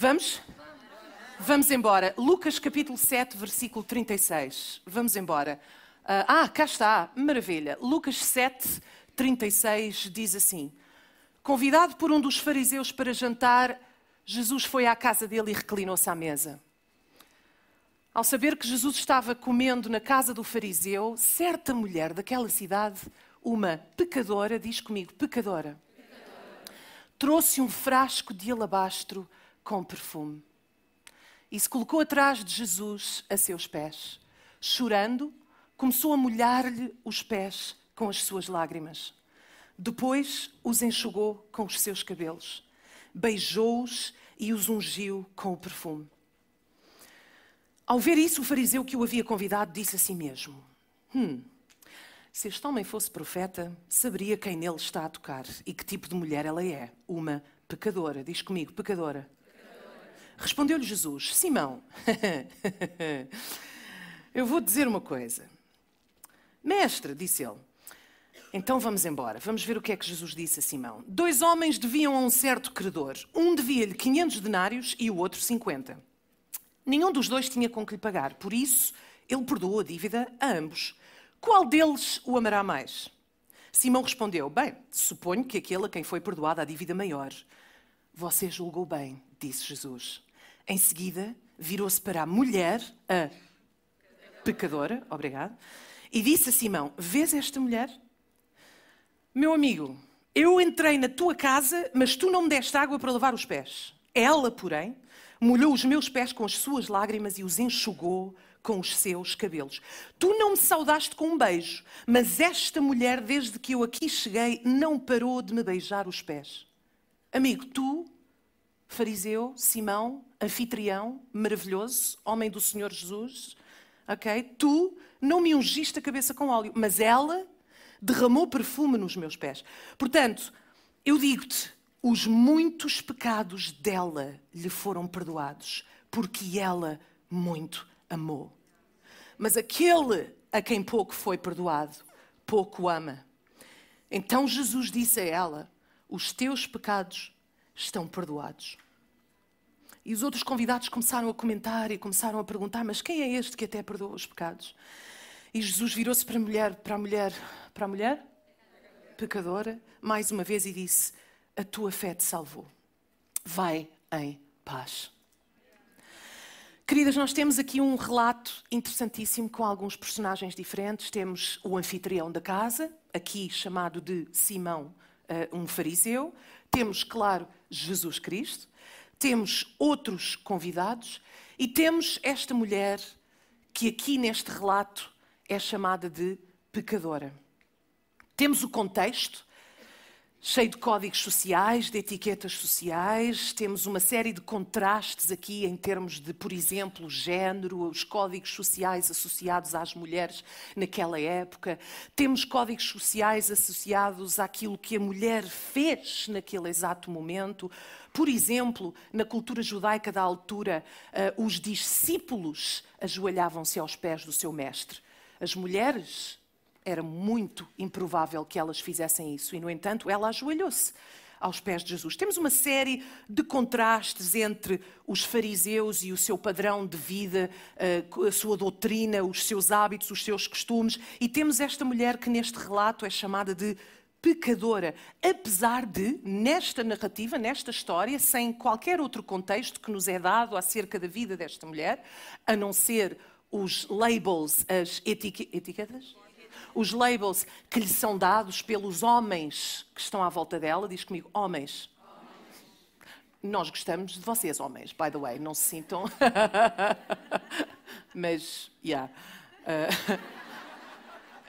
Vamos? Vamos embora. Lucas capítulo 7, versículo 36. Vamos embora. Ah, cá está. Maravilha. Lucas 7, 36 diz assim: Convidado por um dos fariseus para jantar, Jesus foi à casa dele e reclinou-se à mesa. Ao saber que Jesus estava comendo na casa do fariseu, certa mulher daquela cidade, uma pecadora, diz comigo, pecadora, pecadora. trouxe um frasco de alabastro com perfume e se colocou atrás de Jesus a seus pés. Chorando, começou a molhar-lhe os pés com as suas lágrimas. Depois os enxugou com os seus cabelos, beijou-os e os ungiu com o perfume. Ao ver isso, o fariseu que o havia convidado disse a si mesmo: Hum, se este homem fosse profeta, saberia quem nele está a tocar e que tipo de mulher ela é. Uma pecadora. Diz comigo, pecadora. Respondeu-lhe Jesus: Simão, eu vou dizer uma coisa. Mestre, disse ele. Então vamos embora. Vamos ver o que é que Jesus disse a Simão. Dois homens deviam a um certo credor. Um devia-lhe 500 denários e o outro 50. Nenhum dos dois tinha com que lhe pagar, por isso ele perdoou a dívida a ambos. Qual deles o amará mais? Simão respondeu: Bem, suponho que aquele a quem foi perdoada a dívida maior. Você julgou bem, disse Jesus. Em seguida, virou-se para a mulher, a pecadora, obrigado, e disse a Simão: Vês esta mulher? Meu amigo, eu entrei na tua casa, mas tu não me deste água para lavar os pés. Ela, porém, molhou os meus pés com as suas lágrimas e os enxugou com os seus cabelos. Tu não me saudaste com um beijo, mas esta mulher, desde que eu aqui cheguei, não parou de me beijar os pés. Amigo, tu, fariseu, Simão, anfitrião, maravilhoso, homem do Senhor Jesus, ok? Tu não me ungiste a cabeça com óleo, mas ela derramou perfume nos meus pés. Portanto, eu digo-te, os muitos pecados dela lhe foram perdoados, porque ela muito amou. Mas aquele a quem pouco foi perdoado, pouco ama. Então Jesus disse a ela: Os teus pecados estão perdoados. E os outros convidados começaram a comentar e começaram a perguntar: Mas quem é este que até perdoa os pecados? E Jesus virou-se para a mulher, para a mulher, para a mulher, pecadora, mais uma vez e disse: a tua fé te salvou. Vai em paz. Queridas, nós temos aqui um relato interessantíssimo com alguns personagens diferentes. Temos o anfitrião da casa, aqui chamado de Simão, eh, um fariseu. Temos, claro, Jesus Cristo. Temos outros convidados. E temos esta mulher que aqui neste relato é chamada de pecadora. Temos o contexto, cheio de códigos sociais, de etiquetas sociais. Temos uma série de contrastes aqui em termos de, por exemplo, género, os códigos sociais associados às mulheres naquela época. Temos códigos sociais associados àquilo que a mulher fez naquele exato momento. Por exemplo, na cultura judaica da altura, uh, os discípulos ajoelhavam-se aos pés do seu mestre. As mulheres era muito improvável que elas fizessem isso e, no entanto, ela ajoelhou-se aos pés de Jesus. Temos uma série de contrastes entre os fariseus e o seu padrão de vida, eh, a sua doutrina, os seus hábitos, os seus costumes, e temos esta mulher que neste relato é chamada de pecadora, apesar de, nesta narrativa, nesta história, sem qualquer outro contexto que nos é dado acerca da vida desta mulher, a não ser os labels, as etiquetas? Os labels que lhe são dados pelos homens que estão à volta dela. Diz comigo, homens. Nós gostamos de vocês, homens, by the way, não se sintam. Mas, yeah. Uh,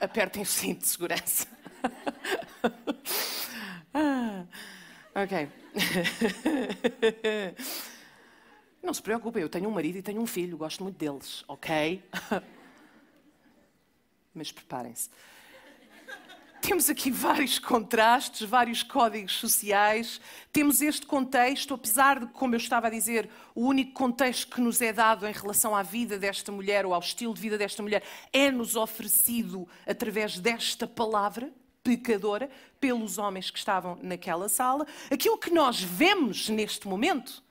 apertem o cinto de segurança. ok. Não se preocupem, eu tenho um marido e tenho um filho, gosto muito deles, ok? Mas preparem-se. Temos aqui vários contrastes, vários códigos sociais. Temos este contexto, apesar de, como eu estava a dizer, o único contexto que nos é dado em relação à vida desta mulher ou ao estilo de vida desta mulher é-nos oferecido através desta palavra pecadora pelos homens que estavam naquela sala. Aquilo que nós vemos neste momento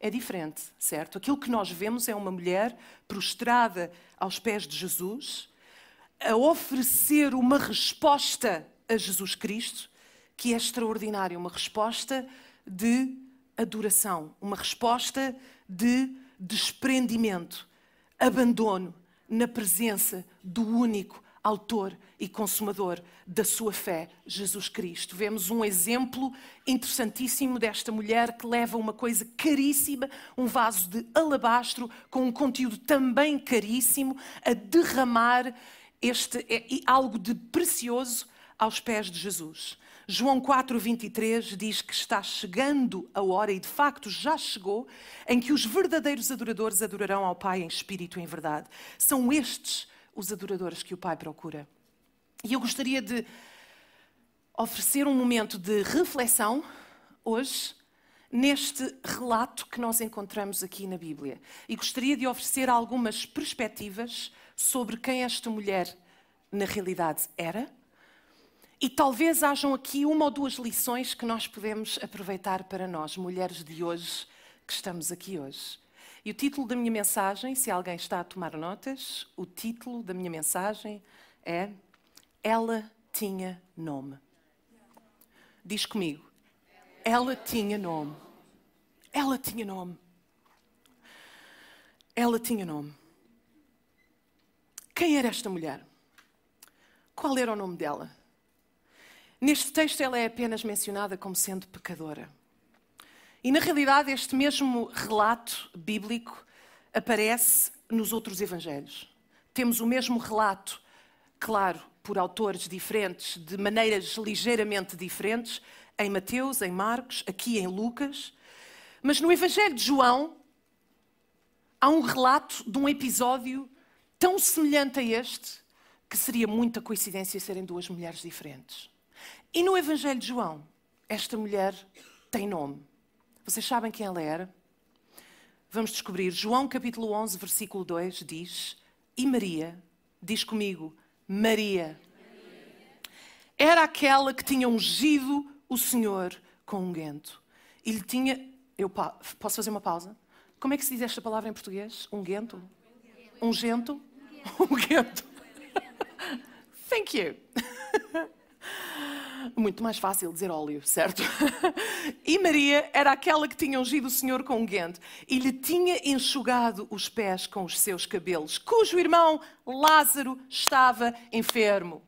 é diferente, certo? Aquilo que nós vemos é uma mulher prostrada aos pés de Jesus, a oferecer uma resposta a Jesus Cristo, que é extraordinária, uma resposta de adoração, uma resposta de desprendimento, abandono na presença do único autor e consumador da sua fé, Jesus Cristo. Vemos um exemplo interessantíssimo desta mulher que leva uma coisa caríssima, um vaso de alabastro com um conteúdo também caríssimo, a derramar este é, algo de precioso aos pés de Jesus. João 4:23 diz que está chegando a hora e de facto já chegou em que os verdadeiros adoradores adorarão ao Pai em espírito e em verdade. São estes os adoradores que o Pai procura. E eu gostaria de oferecer um momento de reflexão hoje neste relato que nós encontramos aqui na Bíblia. E gostaria de oferecer algumas perspectivas sobre quem esta mulher na realidade era. E talvez hajam aqui uma ou duas lições que nós podemos aproveitar para nós, mulheres de hoje, que estamos aqui hoje. E o título da minha mensagem, se alguém está a tomar notas, o título da minha mensagem é Ela tinha nome. Diz comigo. Ela tinha nome. Ela tinha nome. Ela tinha nome. Quem era esta mulher? Qual era o nome dela? Neste texto, ela é apenas mencionada como sendo pecadora. E na realidade, este mesmo relato bíblico aparece nos outros evangelhos. Temos o mesmo relato, claro, por autores diferentes, de maneiras ligeiramente diferentes, em Mateus, em Marcos, aqui em Lucas. Mas no Evangelho de João há um relato de um episódio tão semelhante a este que seria muita coincidência serem duas mulheres diferentes. E no Evangelho de João, esta mulher tem nome. Vocês sabem quem ela era? Vamos descobrir. João capítulo 11, versículo 2 diz: E Maria, diz comigo, Maria, era aquela que tinha ungido o Senhor com um guento. E lhe tinha. Eu posso fazer uma pausa? Como é que se diz esta palavra em português? Um guento? Gento? Um guento. Thank you. Muito mais fácil dizer óleo, certo? e Maria era aquela que tinha ungido o Senhor com um guente e lhe tinha enxugado os pés com os seus cabelos, cujo irmão Lázaro estava enfermo.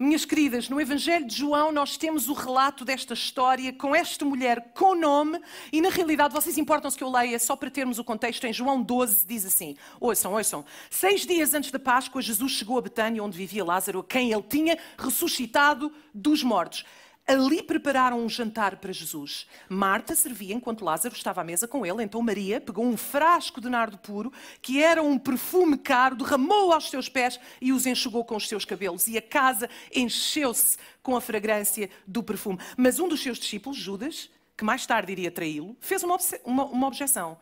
Minhas queridas, no Evangelho de João nós temos o relato desta história com esta mulher com nome e na realidade vocês importam-se que eu leia só para termos o contexto. Em João 12 diz assim, ouçam, ouçam. Seis dias antes da Páscoa Jesus chegou a Betânia onde vivia Lázaro, a quem ele tinha ressuscitado dos mortos. Ali prepararam um jantar para Jesus. Marta servia enquanto Lázaro estava à mesa com ele. Então Maria pegou um frasco de nardo puro, que era um perfume caro, derramou aos seus pés e os enxugou com os seus cabelos. E a casa encheu-se com a fragrância do perfume. Mas um dos seus discípulos, Judas, que mais tarde iria traí-lo, fez uma, uma, uma objeção.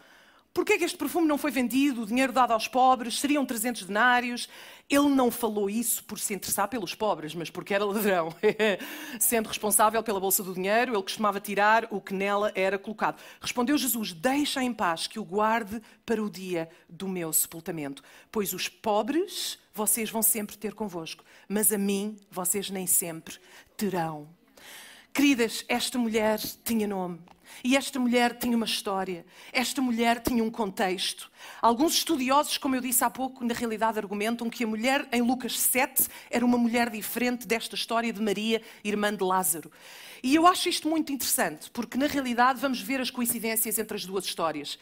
Por que este perfume não foi vendido, o dinheiro dado aos pobres, seriam 300 denários? Ele não falou isso por se interessar pelos pobres, mas porque era ladrão. Sendo responsável pela bolsa do dinheiro, ele costumava tirar o que nela era colocado. Respondeu Jesus: Deixa em paz que o guarde para o dia do meu sepultamento, pois os pobres vocês vão sempre ter convosco, mas a mim vocês nem sempre terão. Queridas, esta mulher tinha nome. E esta mulher tinha uma história, esta mulher tinha um contexto. Alguns estudiosos, como eu disse há pouco, na realidade argumentam que a mulher em Lucas 7 era uma mulher diferente desta história de Maria, irmã de Lázaro. E eu acho isto muito interessante, porque na realidade vamos ver as coincidências entre as duas histórias.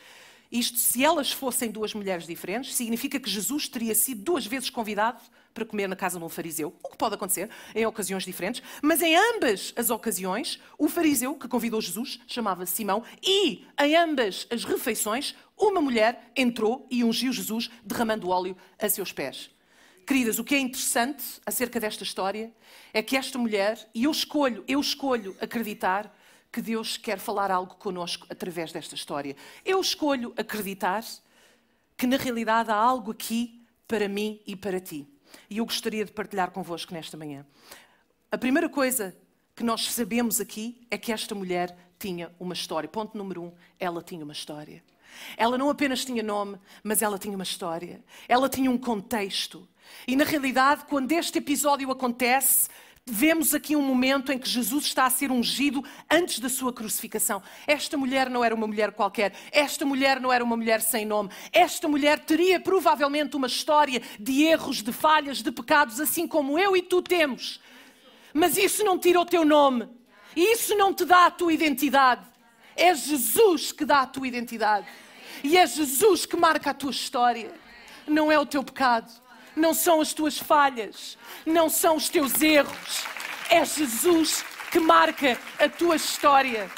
Isto, se elas fossem duas mulheres diferentes, significa que Jesus teria sido duas vezes convidado para comer na casa de um fariseu, o que pode acontecer em ocasiões diferentes, mas em ambas as ocasiões, o fariseu que convidou Jesus chamava-se Simão e em ambas as refeições, uma mulher entrou e ungiu Jesus derramando óleo a seus pés. Queridas, o que é interessante acerca desta história é que esta mulher, e eu escolho, eu escolho acreditar que Deus quer falar algo conosco através desta história. Eu escolho acreditar que na realidade há algo aqui para mim e para ti. E eu gostaria de partilhar convosco nesta manhã. A primeira coisa que nós sabemos aqui é que esta mulher tinha uma história. Ponto número um, ela tinha uma história. Ela não apenas tinha nome, mas ela tinha uma história. Ela tinha um contexto. E na realidade, quando este episódio acontece, vemos aqui um momento em que Jesus está a ser ungido antes da sua crucificação. Esta mulher não era uma mulher qualquer, esta mulher não era uma mulher sem nome. Esta mulher teria provavelmente uma história de erros, de falhas, de pecados, assim como eu e tu temos. Mas isso não tira o teu nome, isso não te dá a tua identidade. É Jesus que dá a tua identidade. E é Jesus que marca a tua história. Não é o teu pecado não são as tuas falhas, não são os teus erros. É Jesus que marca a tua história.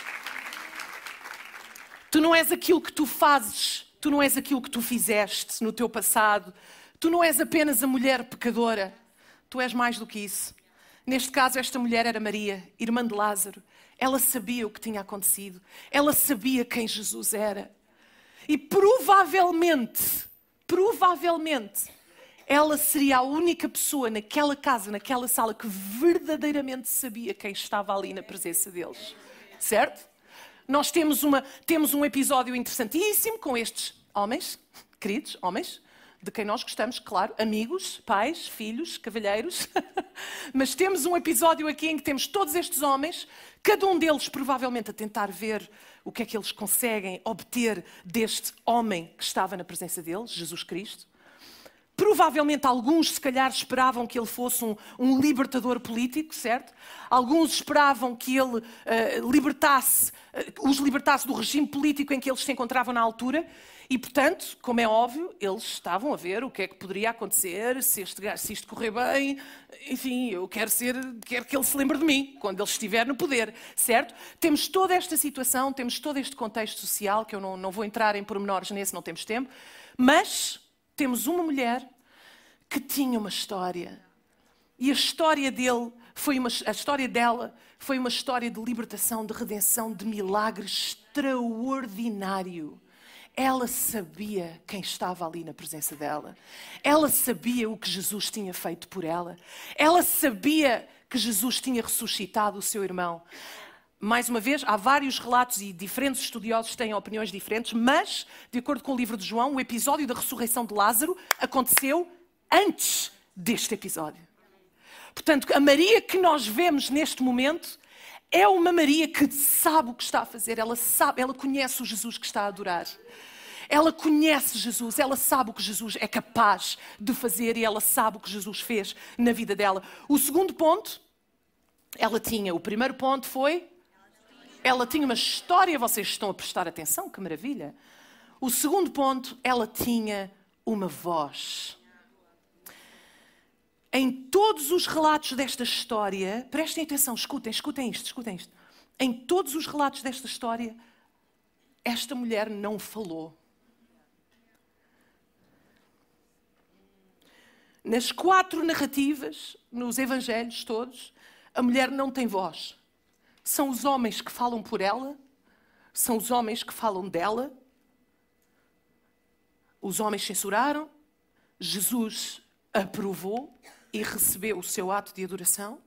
Tu não és aquilo que tu fazes, tu não és aquilo que tu fizeste no teu passado, tu não és apenas a mulher pecadora, tu és mais do que isso. Neste caso, esta mulher era Maria, irmã de Lázaro. Ela sabia o que tinha acontecido, ela sabia quem Jesus era. E provavelmente, provavelmente, ela seria a única pessoa naquela casa, naquela sala, que verdadeiramente sabia quem estava ali na presença deles. Certo? Nós temos, uma, temos um episódio interessantíssimo com estes homens, queridos homens, de quem nós gostamos, claro, amigos, pais, filhos, cavalheiros. Mas temos um episódio aqui em que temos todos estes homens, cada um deles provavelmente a tentar ver o que é que eles conseguem obter deste homem que estava na presença deles, Jesus Cristo. Provavelmente alguns, se calhar, esperavam que ele fosse um, um libertador político, certo? Alguns esperavam que ele uh, libertasse, uh, os libertasse do regime político em que eles se encontravam na altura. E, portanto, como é óbvio, eles estavam a ver o que é que poderia acontecer se, este, se isto correr bem. Enfim, eu quero, ser, quero que ele se lembre de mim quando ele estiver no poder, certo? Temos toda esta situação, temos todo este contexto social, que eu não, não vou entrar em pormenores nesse, não temos tempo, mas temos uma mulher que tinha uma história. E a história dele foi uma, a história dela foi uma história de libertação, de redenção, de milagre extraordinário. Ela sabia quem estava ali na presença dela. Ela sabia o que Jesus tinha feito por ela. Ela sabia que Jesus tinha ressuscitado o seu irmão. Mais uma vez, há vários relatos e diferentes estudiosos têm opiniões diferentes, mas, de acordo com o livro de João, o episódio da ressurreição de Lázaro aconteceu antes deste episódio. Portanto, a Maria que nós vemos neste momento é uma Maria que sabe o que está a fazer, ela sabe, ela conhece o Jesus que está a adorar. Ela conhece Jesus, ela sabe o que Jesus é capaz de fazer e ela sabe o que Jesus fez na vida dela. O segundo ponto, ela tinha. O primeiro ponto foi ela tinha uma história, vocês estão a prestar atenção, que maravilha. O segundo ponto, ela tinha uma voz. Em todos os relatos desta história, prestem atenção, escutem, escutem isto, escutem isto. Em todos os relatos desta história, esta mulher não falou. Nas quatro narrativas, nos evangelhos todos, a mulher não tem voz. São os homens que falam por ela, são os homens que falam dela. Os homens censuraram, Jesus aprovou e recebeu o seu ato de adoração.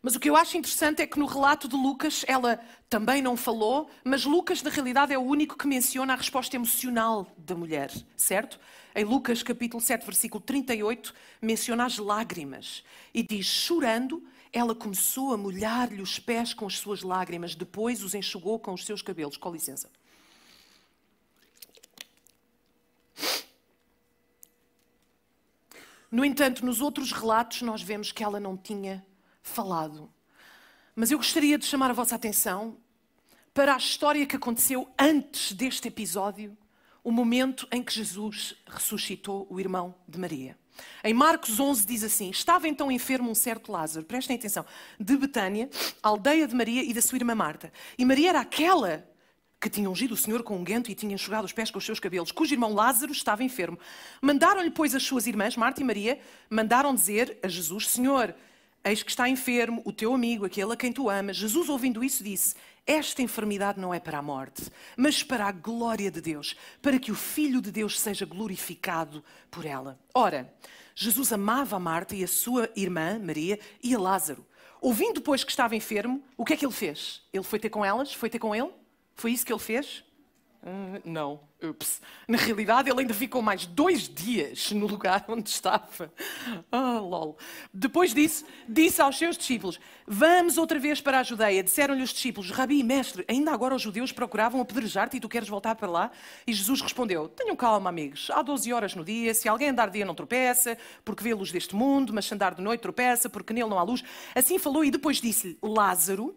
Mas o que eu acho interessante é que no relato de Lucas ela também não falou, mas Lucas na realidade é o único que menciona a resposta emocional da mulher, certo? Em Lucas capítulo 7, versículo 38, menciona as lágrimas e diz: chorando, ela começou a molhar-lhe os pés com as suas lágrimas, depois os enxugou com os seus cabelos. Com licença. No entanto, nos outros relatos, nós vemos que ela não tinha falado. Mas eu gostaria de chamar a vossa atenção para a história que aconteceu antes deste episódio, o momento em que Jesus ressuscitou o irmão de Maria. Em Marcos 11 diz assim: Estava então enfermo um certo Lázaro, prestem atenção, de Betânia, aldeia de Maria e da sua irmã Marta. E Maria era aquela que tinha ungido o Senhor com um guento e tinha enxugado os pés com os seus cabelos, cujo irmão Lázaro estava enfermo. Mandaram-lhe, pois, as suas irmãs, Marta e Maria, mandaram dizer a Jesus: Senhor, eis que está enfermo o teu amigo, aquele a quem tu amas. Jesus, ouvindo isso, disse: Esta enfermidade não é para a morte, mas para a glória de Deus, para que o Filho de Deus seja glorificado por ela. Ora, Jesus amava a Marta e a sua irmã, Maria, e a Lázaro. Ouvindo depois que estava enfermo, o que é que ele fez? Ele foi ter com elas? Foi ter com ele? Foi isso que ele fez? Uh, não. Ups. Na realidade, ele ainda ficou mais dois dias no lugar onde estava. Oh, lol. Depois disso, disse aos seus discípulos: Vamos outra vez para a Judeia. Disseram-lhe os discípulos: Rabi, mestre, ainda agora os judeus procuravam apedrejar-te e tu queres voltar para lá? E Jesus respondeu: Tenham calma, amigos. Há 12 horas no dia. Se alguém andar dia, não tropeça, porque vê a luz deste mundo, mas se andar de noite, tropeça, porque nele não há luz. Assim falou e depois disse-lhe: Lázaro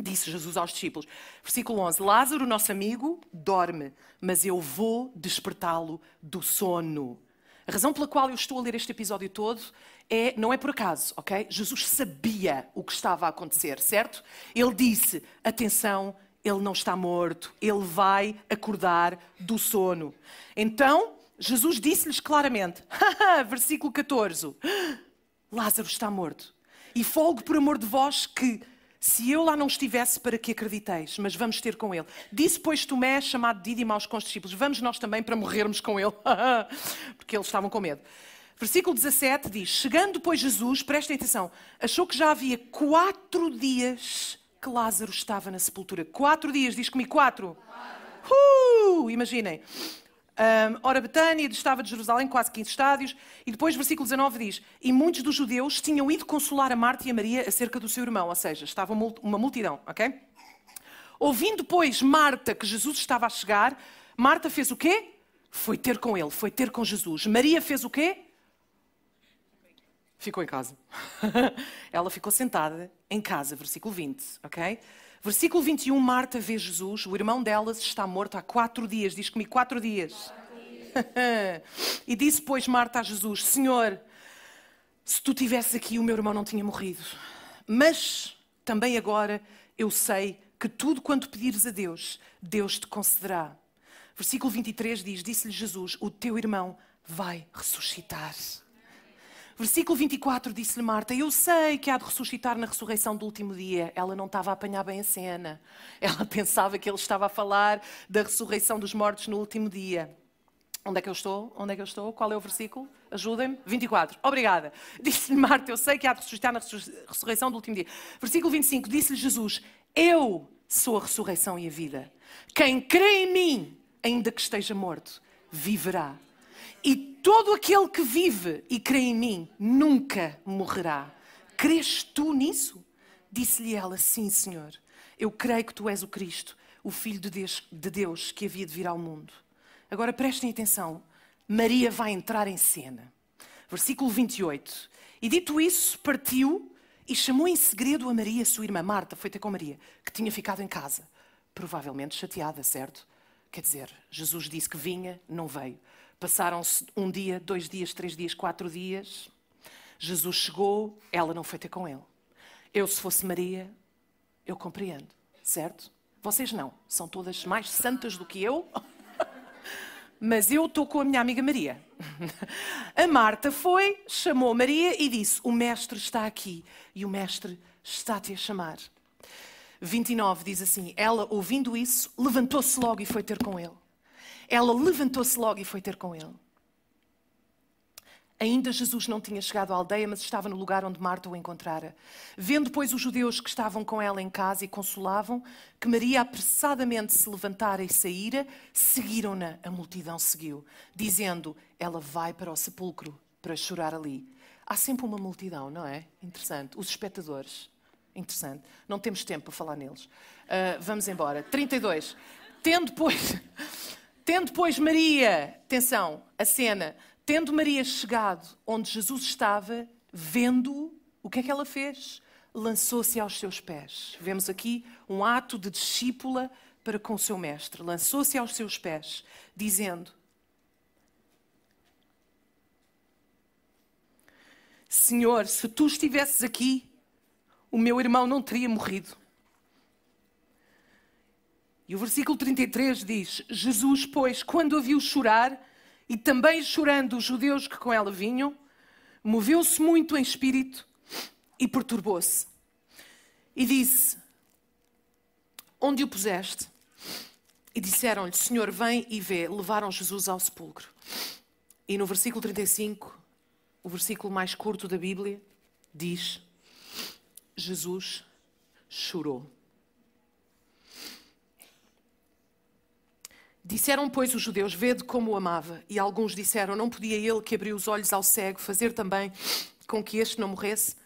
Disse Jesus aos discípulos, versículo 11: Lázaro, nosso amigo, dorme, mas eu vou despertá-lo do sono. A razão pela qual eu estou a ler este episódio todo é, não é por acaso, ok? Jesus sabia o que estava a acontecer, certo? Ele disse: atenção, ele não está morto, ele vai acordar do sono. Então, Jesus disse-lhes claramente, versículo 14: Lázaro está morto. E folgo por amor de vós que se eu lá não estivesse, para que acrediteis? Mas vamos ter com ele. Disse, pois, Tomé, chamado Dídimo aos discípulos, vamos nós também para morrermos com ele. Porque eles estavam com medo. Versículo 17 diz, chegando, pois, Jesus, prestem atenção, achou que já havia quatro dias que Lázaro estava na sepultura. Quatro dias, diz comigo, quatro. quatro. Uh, imaginem. Um, ora, Betânia estava de Jerusalém, quase 15 estádios, e depois, versículo 19 diz: E muitos dos judeus tinham ido consolar a Marta e a Maria acerca do seu irmão, ou seja, estava uma multidão, ok? Ouvindo, pois, Marta que Jesus estava a chegar, Marta fez o quê? Foi ter com ele, foi ter com Jesus. Maria fez o quê? Ficou em casa. Ela ficou sentada em casa, versículo 20, ok? Versículo 21, Marta vê Jesus, o irmão delas está morto há quatro dias. Diz comigo, quatro dias. Quatro dias. e disse, pois, Marta a Jesus: Senhor, se tu tivesse aqui, o meu irmão não tinha morrido. Mas também agora eu sei que tudo quanto pedires a Deus, Deus te concederá. Versículo 23 diz: Disse-lhe Jesus: O teu irmão vai ressuscitar. Versículo 24 disse-lhe Marta: Eu sei que há de ressuscitar na ressurreição do último dia. Ela não estava a apanhar bem a cena. Ela pensava que ele estava a falar da ressurreição dos mortos no último dia. Onde é que eu estou? Onde é que eu estou? Qual é o versículo? Ajudem-me. 24. Obrigada. Disse-lhe Marta: Eu sei que há de ressuscitar na ressurreição do último dia. Versículo 25. Disse-lhe Jesus: Eu sou a ressurreição e a vida. Quem crê em mim, ainda que esteja morto, viverá. E todo aquele que vive e crê em mim nunca morrerá. Crês tu nisso? Disse-lhe ela: Sim, Senhor. Eu creio que tu és o Cristo, o Filho de Deus, de Deus que havia de vir ao mundo. Agora prestem atenção. Maria vai entrar em cena. Versículo 28. E dito isso, partiu e chamou em segredo a Maria, sua irmã Marta, foi ter com Maria, que tinha ficado em casa. Provavelmente chateada, certo? Quer dizer, Jesus disse que vinha, não veio. Passaram-se um dia, dois dias, três dias, quatro dias. Jesus chegou, ela não foi ter com ele. Eu, se fosse Maria, eu compreendo, certo? Vocês não, são todas mais santas do que eu. Mas eu estou com a minha amiga Maria. A Marta foi, chamou Maria e disse: O Mestre está aqui e o Mestre está-te a chamar. 29 diz assim: Ela, ouvindo isso, levantou-se logo e foi ter com ele. Ela levantou-se logo e foi ter com ele. Ainda Jesus não tinha chegado à aldeia, mas estava no lugar onde Marta o encontrara. Vendo, pois, os judeus que estavam com ela em casa e consolavam, que Maria apressadamente se levantara e saíra, seguiram-na. A multidão seguiu, dizendo: Ela vai para o sepulcro para chorar ali. Há sempre uma multidão, não é? Interessante. Os espectadores. Interessante. Não temos tempo para falar neles. Uh, vamos embora. 32. Tendo, pois. Tendo, pois, Maria, atenção, a cena, tendo Maria chegado onde Jesus estava, vendo o que é que ela fez? Lançou-se aos seus pés. Vemos aqui um ato de discípula para com o seu mestre. Lançou-se aos seus pés, dizendo: Senhor, se tu estivesses aqui, o meu irmão não teria morrido. E o versículo 33 diz: Jesus, pois, quando a viu chorar, e também chorando os judeus que com ela vinham, moveu-se muito em espírito e perturbou-se. E disse: Onde o puseste? E disseram-lhe: Senhor, vem e vê. Levaram Jesus ao sepulcro. E no versículo 35, o versículo mais curto da Bíblia, diz: Jesus chorou. Disseram, pois, os judeus: Vede como o amava. E alguns disseram: Não podia ele que abriu os olhos ao cego fazer também com que este não morresse?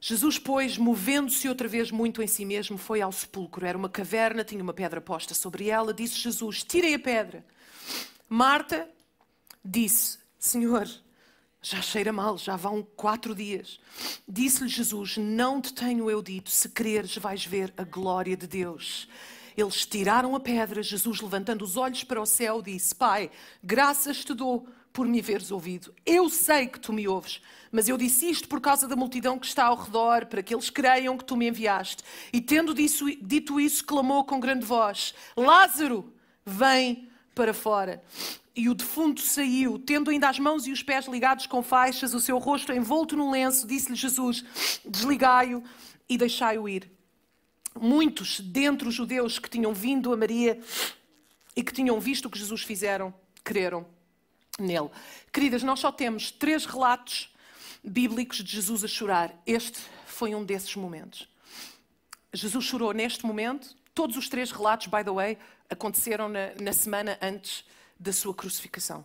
Jesus, pois, movendo-se outra vez muito em si mesmo, foi ao sepulcro. Era uma caverna, tinha uma pedra posta sobre ela. Disse Jesus: Tirem a pedra. Marta disse: Senhor, já cheira mal, já vão quatro dias. Disse-lhe Jesus: Não te tenho eu dito, se creres, vais ver a glória de Deus. Eles tiraram a pedra. Jesus, levantando os olhos para o céu, disse: Pai, graças te dou por me haveres ouvido. Eu sei que tu me ouves, mas eu disse isto por causa da multidão que está ao redor, para que eles creiam que tu me enviaste. E tendo dito isso, clamou com grande voz: Lázaro, vem para fora. E o defunto saiu, tendo ainda as mãos e os pés ligados com faixas, o seu rosto envolto num lenço, disse-lhe Jesus: Desligai-o e deixai-o ir muitos dentre os judeus que tinham vindo a Maria e que tinham visto o que Jesus fizeram, creram nele. Queridas, nós só temos três relatos bíblicos de Jesus a chorar. Este foi um desses momentos. Jesus chorou neste momento. Todos os três relatos, by the way, aconteceram na, na semana antes da sua crucificação.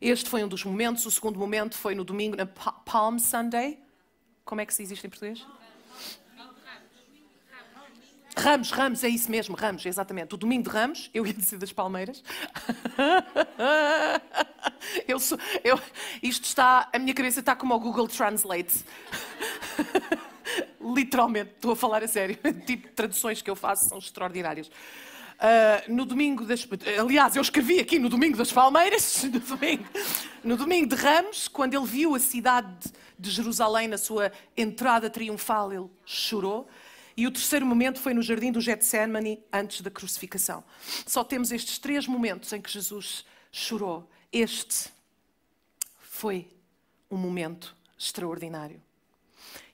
Este foi um dos momentos. O segundo momento foi no domingo, na Palm Sunday. Como é que se diz isto em português? Ramos, Ramos, é isso mesmo, Ramos, exatamente. O domingo de Ramos, eu ia dizer das Palmeiras. eu sou, eu, isto está, a minha cabeça está como o Google Translate. Literalmente, estou a falar a sério. O tipo de traduções que eu faço são extraordinárias. Uh, no domingo das. Aliás, eu escrevi aqui no domingo das Palmeiras, no domingo, no domingo de Ramos, quando ele viu a cidade de Jerusalém na sua entrada triunfal, ele chorou. E o terceiro momento foi no jardim do Getsemane, antes da crucificação. Só temos estes três momentos em que Jesus chorou. Este foi um momento extraordinário.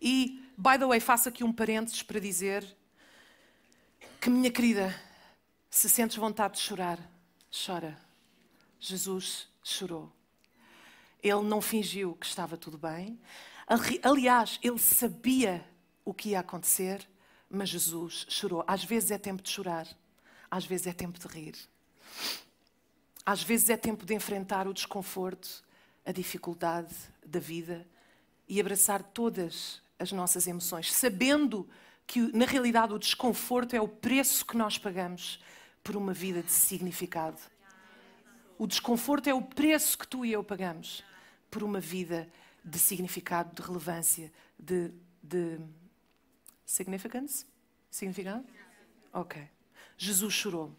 E, by the way, faço aqui um parênteses para dizer que, minha querida, se sentes vontade de chorar, chora. Jesus chorou. Ele não fingiu que estava tudo bem. Aliás, ele sabia o que ia acontecer mas Jesus chorou. Às vezes é tempo de chorar, às vezes é tempo de rir. Às vezes é tempo de enfrentar o desconforto, a dificuldade da vida e abraçar todas as nossas emoções, sabendo que na realidade o desconforto é o preço que nós pagamos por uma vida de significado. O desconforto é o preço que tu e eu pagamos por uma vida de significado, de relevância, de, de Significance? Significado? Ok. Jesus chorou.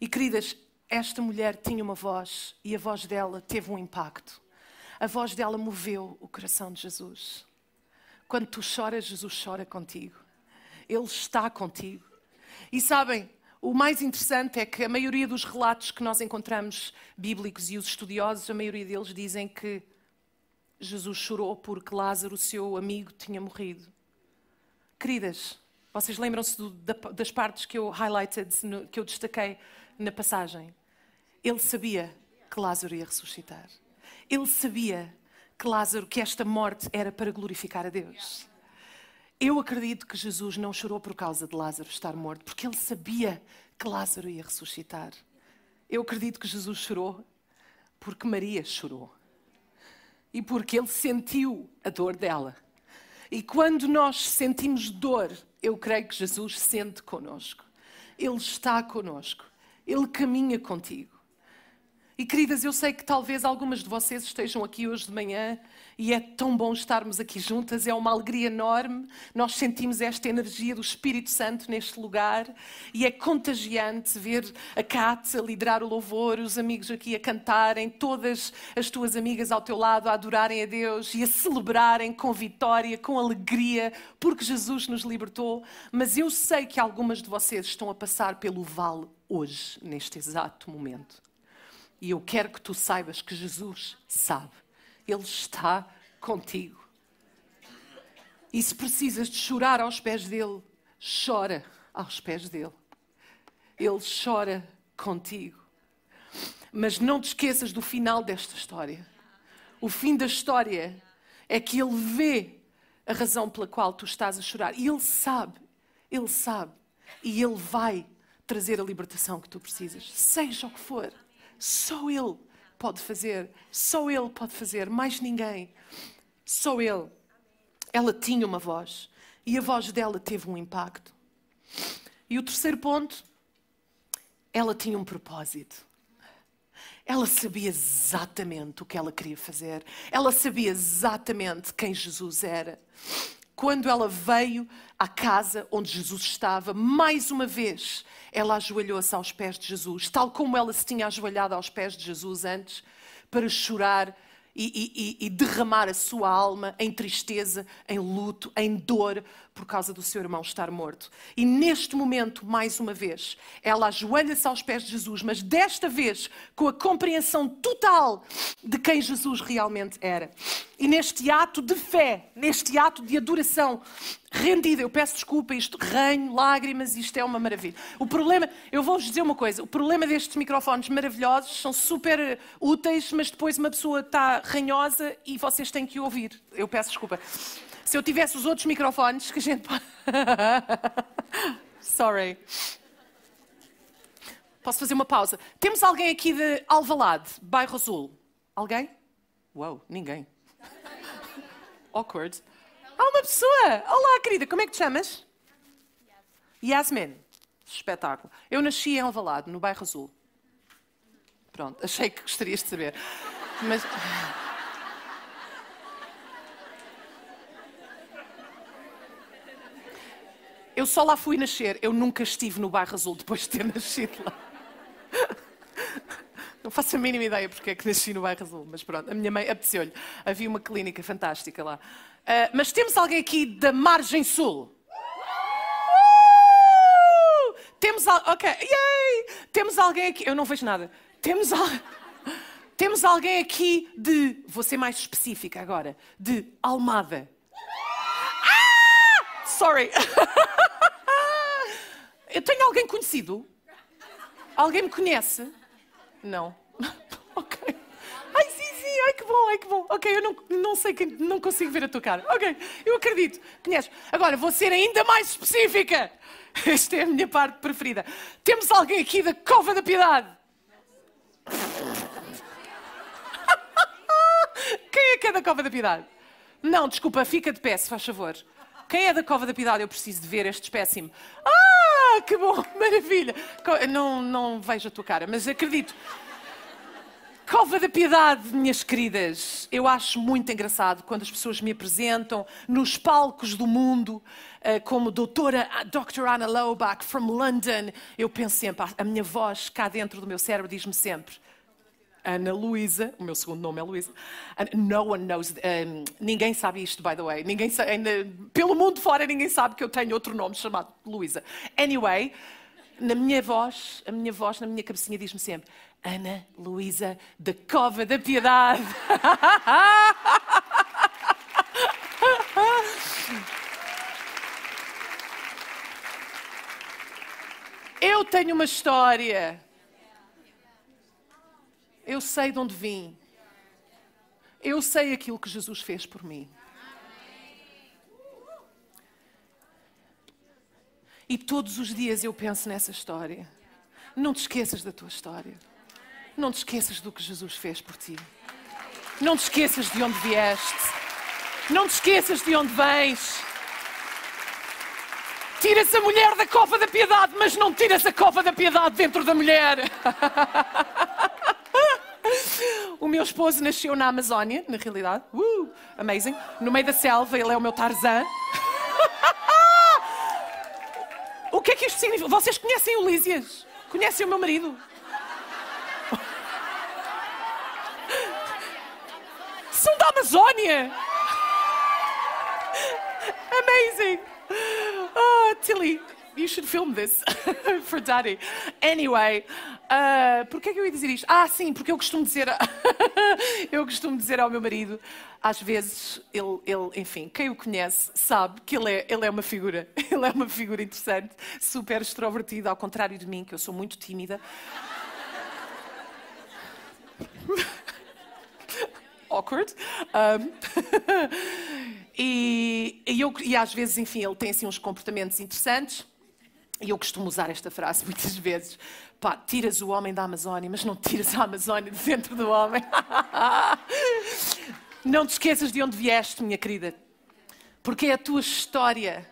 E queridas, esta mulher tinha uma voz e a voz dela teve um impacto. A voz dela moveu o coração de Jesus. Quando tu choras, Jesus chora contigo. Ele está contigo. E sabem, o mais interessante é que a maioria dos relatos que nós encontramos bíblicos e os estudiosos, a maioria deles dizem que Jesus chorou porque Lázaro, seu amigo, tinha morrido. Queridas, vocês lembram-se das partes que eu highlighted, que eu destaquei na passagem? Ele sabia que Lázaro ia ressuscitar. Ele sabia que Lázaro, que esta morte era para glorificar a Deus. Eu acredito que Jesus não chorou por causa de Lázaro estar morto, porque ele sabia que Lázaro ia ressuscitar. Eu acredito que Jesus chorou porque Maria chorou. E porque ele sentiu a dor dela. E quando nós sentimos dor, eu creio que Jesus sente conosco. Ele está conosco. Ele caminha contigo. E queridas, eu sei que talvez algumas de vocês estejam aqui hoje de manhã e é tão bom estarmos aqui juntas, é uma alegria enorme. Nós sentimos esta energia do Espírito Santo neste lugar e é contagiante ver a Kat a liderar o louvor, os amigos aqui a cantarem, todas as tuas amigas ao teu lado a adorarem a Deus e a celebrarem com vitória, com alegria, porque Jesus nos libertou. Mas eu sei que algumas de vocês estão a passar pelo vale hoje, neste exato momento. E eu quero que tu saibas que Jesus sabe. Ele está contigo. E se precisas de chorar aos pés dele, chora aos pés dele. Ele chora contigo. Mas não te esqueças do final desta história. O fim da história é que ele vê a razão pela qual tu estás a chorar. E Ele sabe, Ele sabe. E Ele vai trazer a libertação que tu precisas, seja o que for. Só Ele pode fazer, só Ele pode fazer, mais ninguém. Só Ele. Ela tinha uma voz e a voz dela teve um impacto. E o terceiro ponto, ela tinha um propósito. Ela sabia exatamente o que ela queria fazer. Ela sabia exatamente quem Jesus era. Quando ela veio à casa onde Jesus estava, mais uma vez, ela ajoelhou-se aos pés de Jesus, tal como ela se tinha ajoelhado aos pés de Jesus antes, para chorar e, e, e, derramar a sua alma em tristeza, em luto, em dor, por causa do seu irmão estar morto. E neste momento, mais uma vez, ela ajoelha-se aos pés de Jesus, mas desta vez com a compreensão total de quem Jesus realmente era. E neste ato de fé, neste ato de adoração, rendida, eu peço desculpa, isto ranho, lágrimas, isto é uma maravilha. O problema, eu vou-vos dizer uma coisa, o problema destes microfones maravilhosos são super úteis, mas depois uma pessoa está ranhosa e vocês têm que ouvir. Eu peço desculpa. Se eu tivesse os outros microfones, que a gente. Sorry. Posso fazer uma pausa? Temos alguém aqui de Alvalade, Bairro Azul? Alguém? Uau, ninguém. Awkward. Há uma pessoa! Olá, querida, como é que te chamas? Yasmin. Espetáculo. Eu nasci em Alvalade, no Bairro Azul. Pronto, achei que gostarias de saber. Mas. Eu só lá fui nascer, eu nunca estive no Bairro Azul depois de ter nascido lá. Não faço a mínima ideia porque é que nasci no Bairro Azul, mas pronto, a minha mãe apeteceu-lhe. Havia uma clínica fantástica lá. Uh, mas temos alguém aqui da Margem Sul? Uh! Temos ok, yay! Temos alguém aqui, eu não vejo nada. Temos, al... temos alguém aqui de, vou ser mais específica agora, de Almada. Ah! Sorry. Eu tenho alguém conhecido? Alguém me conhece? Não. ok. Ai, ai que bom, ai que bom. Ok, eu não, não sei, quem, não consigo ver a tua cara. Ok, eu acredito. Conheces. Agora, vou ser ainda mais específica. Esta é a minha parte preferida. Temos alguém aqui da Cova da Piedade? Quem é que é da Cova da Piedade? Não, desculpa, fica de pé, se faz favor. Quem é da Cova da Piedade? Eu preciso de ver este espécime. Ah, que bom, maravilha. Não, não vejo a tua cara, mas acredito. Cova da Piedade, minhas queridas. Eu acho muito engraçado quando as pessoas me apresentam nos palcos do mundo, eh, como doutora Dr. Anna Lobach from London. Eu penso sempre, a minha voz cá dentro do meu cérebro diz-me sempre: Ana Luísa, o meu segundo nome é Luísa. No one knows, um, ninguém sabe isto, by the way. Ninguém sabe, pelo mundo fora, ninguém sabe que eu tenho outro nome chamado Luísa. Anyway, na minha voz, a minha voz, na minha cabecinha diz-me sempre: Ana Luísa da Cova da Piedade. Eu tenho uma história eu sei de onde vim. Eu sei aquilo que Jesus fez por mim. E todos os dias eu penso nessa história. Não te esqueças da tua história. Não te esqueças do que Jesus fez por ti. Não te esqueças de onde vieste. Não te esqueças de onde vens. Tiras a mulher da cova da piedade, mas não tiras a cova da piedade dentro da mulher. O meu esposo nasceu na Amazónia, na realidade. Uh, amazing. No meio da selva, ele é o meu Tarzan. o que é que isto significa? Vocês conhecem o Lísias? Conhecem o meu marido? São da Amazónia! Amazing! Oh, Tilly, you should film this for daddy. Anyway, uh, por que é que eu ia dizer isto? Ah, sim, porque eu costumo dizer, eu costumo dizer ao meu marido, às vezes, ele, ele, enfim, quem o conhece sabe que ele é, ele é uma figura, ele é uma figura interessante, super extrovertida, ao contrário de mim, que eu sou muito tímida. Awkward. Um, E, e, eu, e às vezes, enfim, ele tem assim uns comportamentos interessantes. E eu costumo usar esta frase muitas vezes. Pá, tiras o homem da Amazónia, mas não tiras a Amazónia de dentro do homem. não te esqueças de onde vieste, minha querida. Porque é a tua história.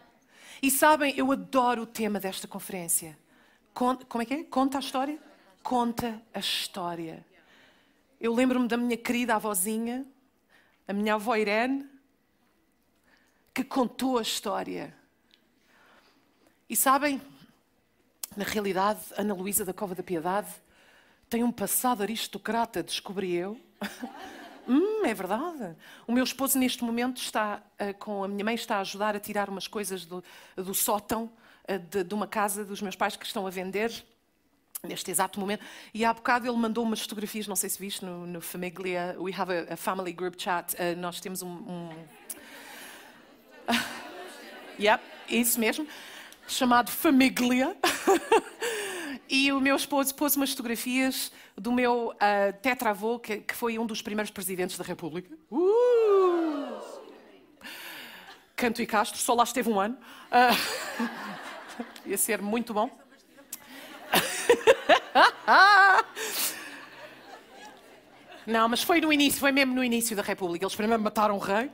E sabem, eu adoro o tema desta conferência. Conta, como é que é? Conta a história? Conta a história. Eu lembro-me da minha querida avózinha, a minha avó Irene, que contou a história. E sabem, na realidade, Ana Luísa da Cova da Piedade tem um passado aristocrata, descobri eu. hum, é verdade. O meu esposo, neste momento, está uh, com a minha mãe, está a ajudar a tirar umas coisas do, do sótão uh, de, de uma casa dos meus pais que estão a vender neste exato momento. E há bocado ele mandou umas fotografias, não sei se viste no, no Famiglia, we have a, a family group chat, uh, nós temos um... um... yep, isso mesmo, chamado Famiglia. e o meu esposo pôs umas fotografias do meu uh, tetravô, que, que, foi um dos primeiros presidentes da República. Uh! Canto e Castro, só lá esteve um ano. Uh, ia ser muito bom. Não, mas foi no início, foi mesmo no início da República. Eles primeiro mataram o rei.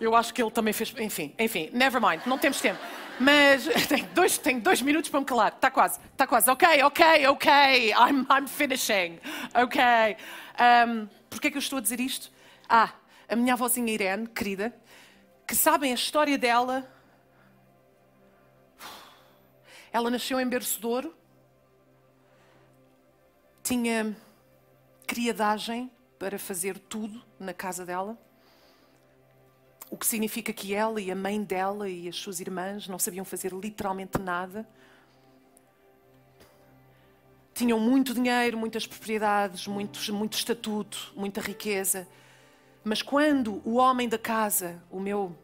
Eu acho que ele também fez. Enfim, enfim, never mind, não temos tempo. Mas tenho dois, tenho dois minutos para me calar. Está quase, está quase. Ok, ok, ok. I'm, I'm finishing. Ok. Um, Porquê é que eu estou a dizer isto? Ah, a minha avózinha Irene, querida, que sabem a história dela. Ela nasceu em berço de ouro tinha criadagem para fazer tudo na casa dela. O que significa que ela e a mãe dela e as suas irmãs não sabiam fazer literalmente nada. Tinham muito dinheiro, muitas propriedades, muito estatuto, muita riqueza. Mas quando o homem da casa, o meu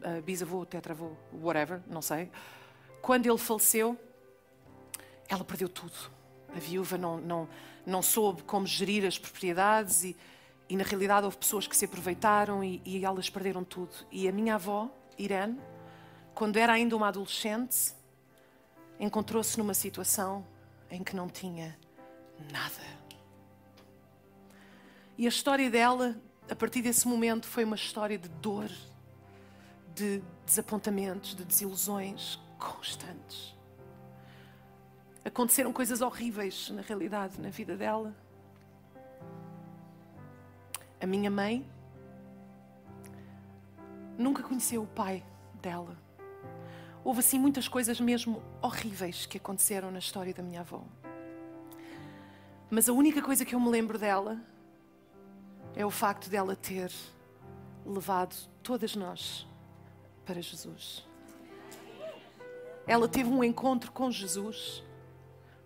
uh, bisavô, tetravô, whatever, não sei, quando ele faleceu, ela perdeu tudo. A viúva não, não, não soube como gerir as propriedades e, e, na realidade, houve pessoas que se aproveitaram e, e elas perderam tudo. E a minha avó, Irene, quando era ainda uma adolescente, encontrou-se numa situação em que não tinha nada. E a história dela, a partir desse momento, foi uma história de dor, de desapontamentos, de desilusões constantes. Aconteceram coisas horríveis, na realidade, na vida dela. A minha mãe nunca conheceu o pai dela. Houve assim muitas coisas mesmo horríveis que aconteceram na história da minha avó. Mas a única coisa que eu me lembro dela é o facto dela ter levado todas nós para Jesus. Ela teve um encontro com Jesus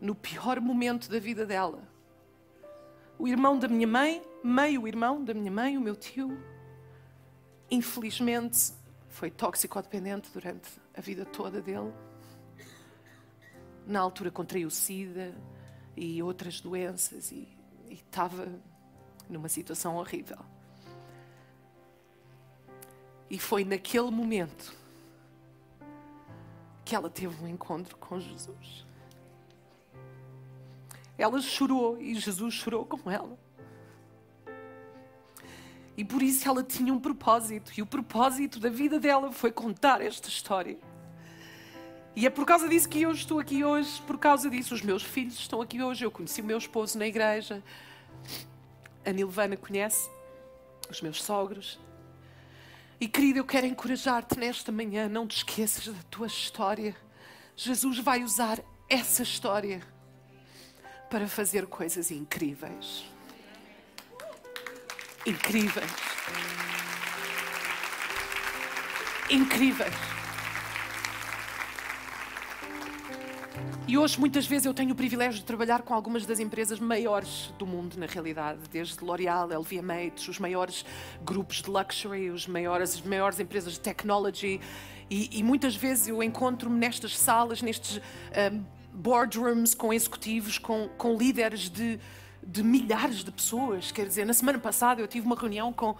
no pior momento da vida dela. O irmão da minha mãe, meio irmão da minha mãe, o meu tio, infelizmente foi toxicodependente durante a vida toda dele. Na altura contraiu SIDA e outras doenças e, e estava numa situação horrível. E foi naquele momento que ela teve um encontro com Jesus. Ela chorou e Jesus chorou com ela. E por isso ela tinha um propósito, e o propósito da vida dela foi contar esta história. E é por causa disso que eu estou aqui hoje, por causa disso os meus filhos estão aqui hoje. Eu conheci o meu esposo na igreja, a Nilvana conhece, os meus sogros. E querida, eu quero encorajar-te nesta manhã, não te esqueças da tua história. Jesus vai usar essa história para fazer coisas incríveis. Incríveis. Incríveis. E hoje, muitas vezes, eu tenho o privilégio de trabalhar com algumas das empresas maiores do mundo, na realidade, desde L'Oréal, LVMH, os maiores grupos de luxury, os maiores, as maiores empresas de technology. E, e muitas vezes eu encontro-me nestas salas, nestes um, boardrooms com executivos, com, com líderes de, de milhares de pessoas. Quer dizer, na semana passada eu tive uma reunião com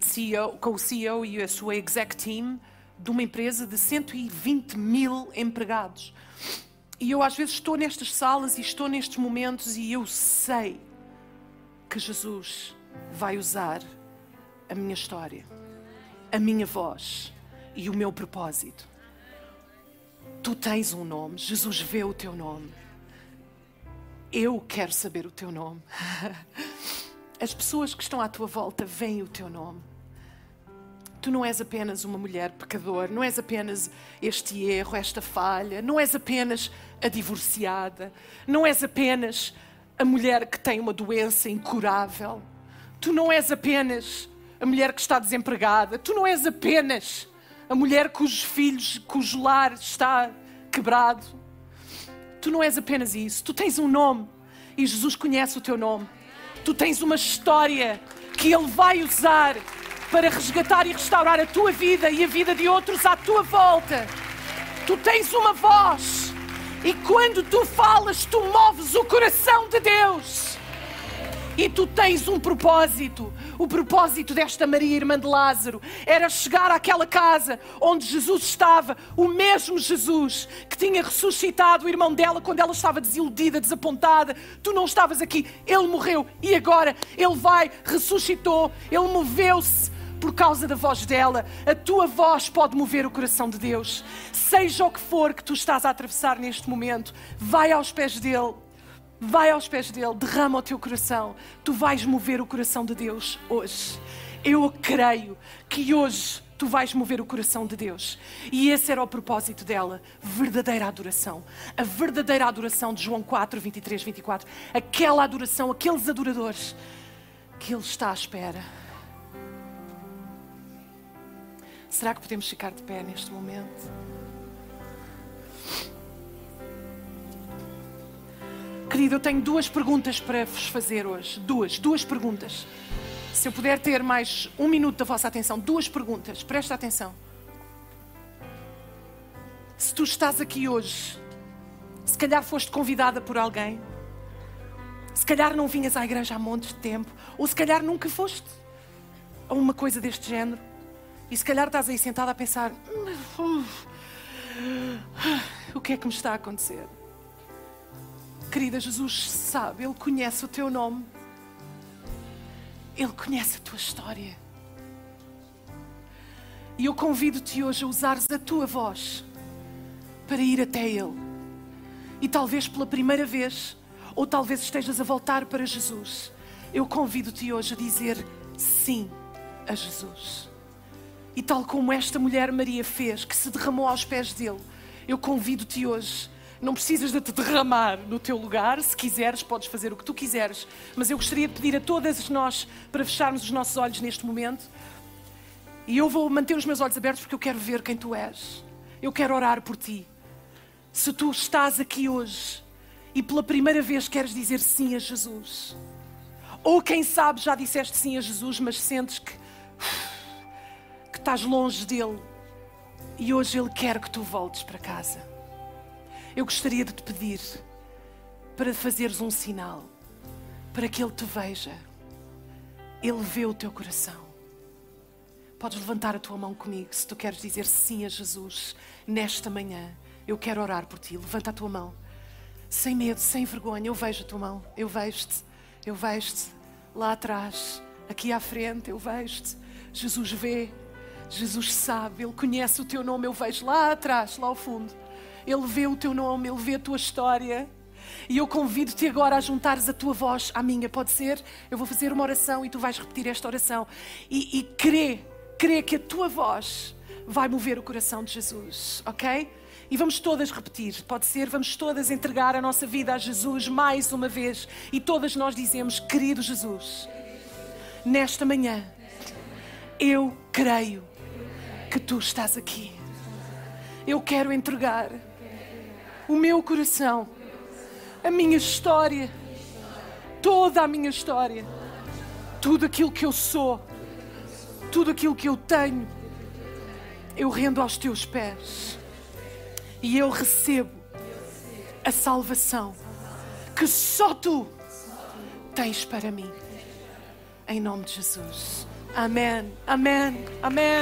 CEO, com o CEO e a sua exec team de uma empresa de 120 mil empregados. E eu às vezes estou nestas salas e estou nestes momentos e eu sei que Jesus vai usar a minha história, a minha voz e o meu propósito. Tu tens um nome, Jesus vê o teu nome. Eu quero saber o teu nome. As pessoas que estão à tua volta veem o teu nome. Tu não és apenas uma mulher pecadora, não és apenas este erro, esta falha, não és apenas a divorciada, não és apenas a mulher que tem uma doença incurável, tu não és apenas a mulher que está desempregada, tu não és apenas a mulher cujos filhos, cujo lar está quebrado. Tu não és apenas isso, tu tens um nome e Jesus conhece o teu nome. Tu tens uma história que Ele vai usar para resgatar e restaurar a tua vida e a vida de outros à tua volta. Tu tens uma voz e quando tu falas, tu moves o coração de Deus. E tu tens um propósito. O propósito desta Maria, irmã de Lázaro, era chegar àquela casa onde Jesus estava, o mesmo Jesus que tinha ressuscitado o irmão dela quando ela estava desiludida, desapontada. Tu não estavas aqui, ele morreu e agora ele vai, ressuscitou, ele moveu-se por causa da voz dela. A tua voz pode mover o coração de Deus. Seja o que for que tu estás a atravessar neste momento, vai aos pés dele. Vai aos pés dele, derrama o teu coração. Tu vais mover o coração de Deus hoje. Eu creio que hoje tu vais mover o coração de Deus. E esse era o propósito dela, verdadeira adoração. A verdadeira adoração de João 4, 23, 24. Aquela adoração, aqueles adoradores que Ele está à espera Será que podemos ficar de pé neste momento? Querido, eu tenho duas perguntas para vos fazer hoje. Duas, duas perguntas. Se eu puder ter mais um minuto da vossa atenção, duas perguntas. Presta atenção. Se tu estás aqui hoje, se calhar foste convidada por alguém, se calhar não vinhas à igreja há montes de tempo, ou se calhar nunca foste a uma coisa deste género. E se calhar estás aí sentada a pensar: o que é que me está a acontecer? Querida, Jesus sabe, Ele conhece o teu nome, Ele conhece a tua história. E eu convido-te hoje a usares a tua voz para ir até Ele. E talvez pela primeira vez, ou talvez estejas a voltar para Jesus, eu convido-te hoje a dizer sim a Jesus. E tal como esta mulher Maria fez, que se derramou aos pés dele, eu convido-te hoje. Não precisas de te derramar no teu lugar, se quiseres, podes fazer o que tu quiseres, mas eu gostaria de pedir a todas nós para fecharmos os nossos olhos neste momento. E eu vou manter os meus olhos abertos porque eu quero ver quem tu és. Eu quero orar por ti. Se tu estás aqui hoje e pela primeira vez queres dizer sim a Jesus, ou quem sabe já disseste sim a Jesus, mas sentes que estás longe dele e hoje ele quer que tu voltes para casa. Eu gostaria de te pedir para fazeres um sinal, para que ele te veja. Ele vê o teu coração. Podes levantar a tua mão comigo se tu queres dizer sim a Jesus nesta manhã. Eu quero orar por ti. Levanta a tua mão. Sem medo, sem vergonha. Eu vejo a tua mão. Eu vejo-te. Eu vejo-te lá atrás, aqui à frente. Eu vejo-te. Jesus vê. Jesus sabe, Ele conhece o teu nome, eu vejo lá atrás, lá ao fundo. Ele vê o teu nome, Ele vê a tua história. E eu convido-te agora a juntares a tua voz à minha, pode ser? Eu vou fazer uma oração e tu vais repetir esta oração. E, e crê, crê que a tua voz vai mover o coração de Jesus, ok? E vamos todas repetir, pode ser? Vamos todas entregar a nossa vida a Jesus mais uma vez. E todas nós dizemos: Querido Jesus, nesta manhã, eu creio que tu estás aqui. Eu quero entregar o meu coração, a minha história, toda a minha história, tudo aquilo que eu sou, tudo aquilo que eu tenho, eu rendo aos teus pés e eu recebo a salvação que só tu tens para mim. Em nome de Jesus. Amém. Amém. Amém.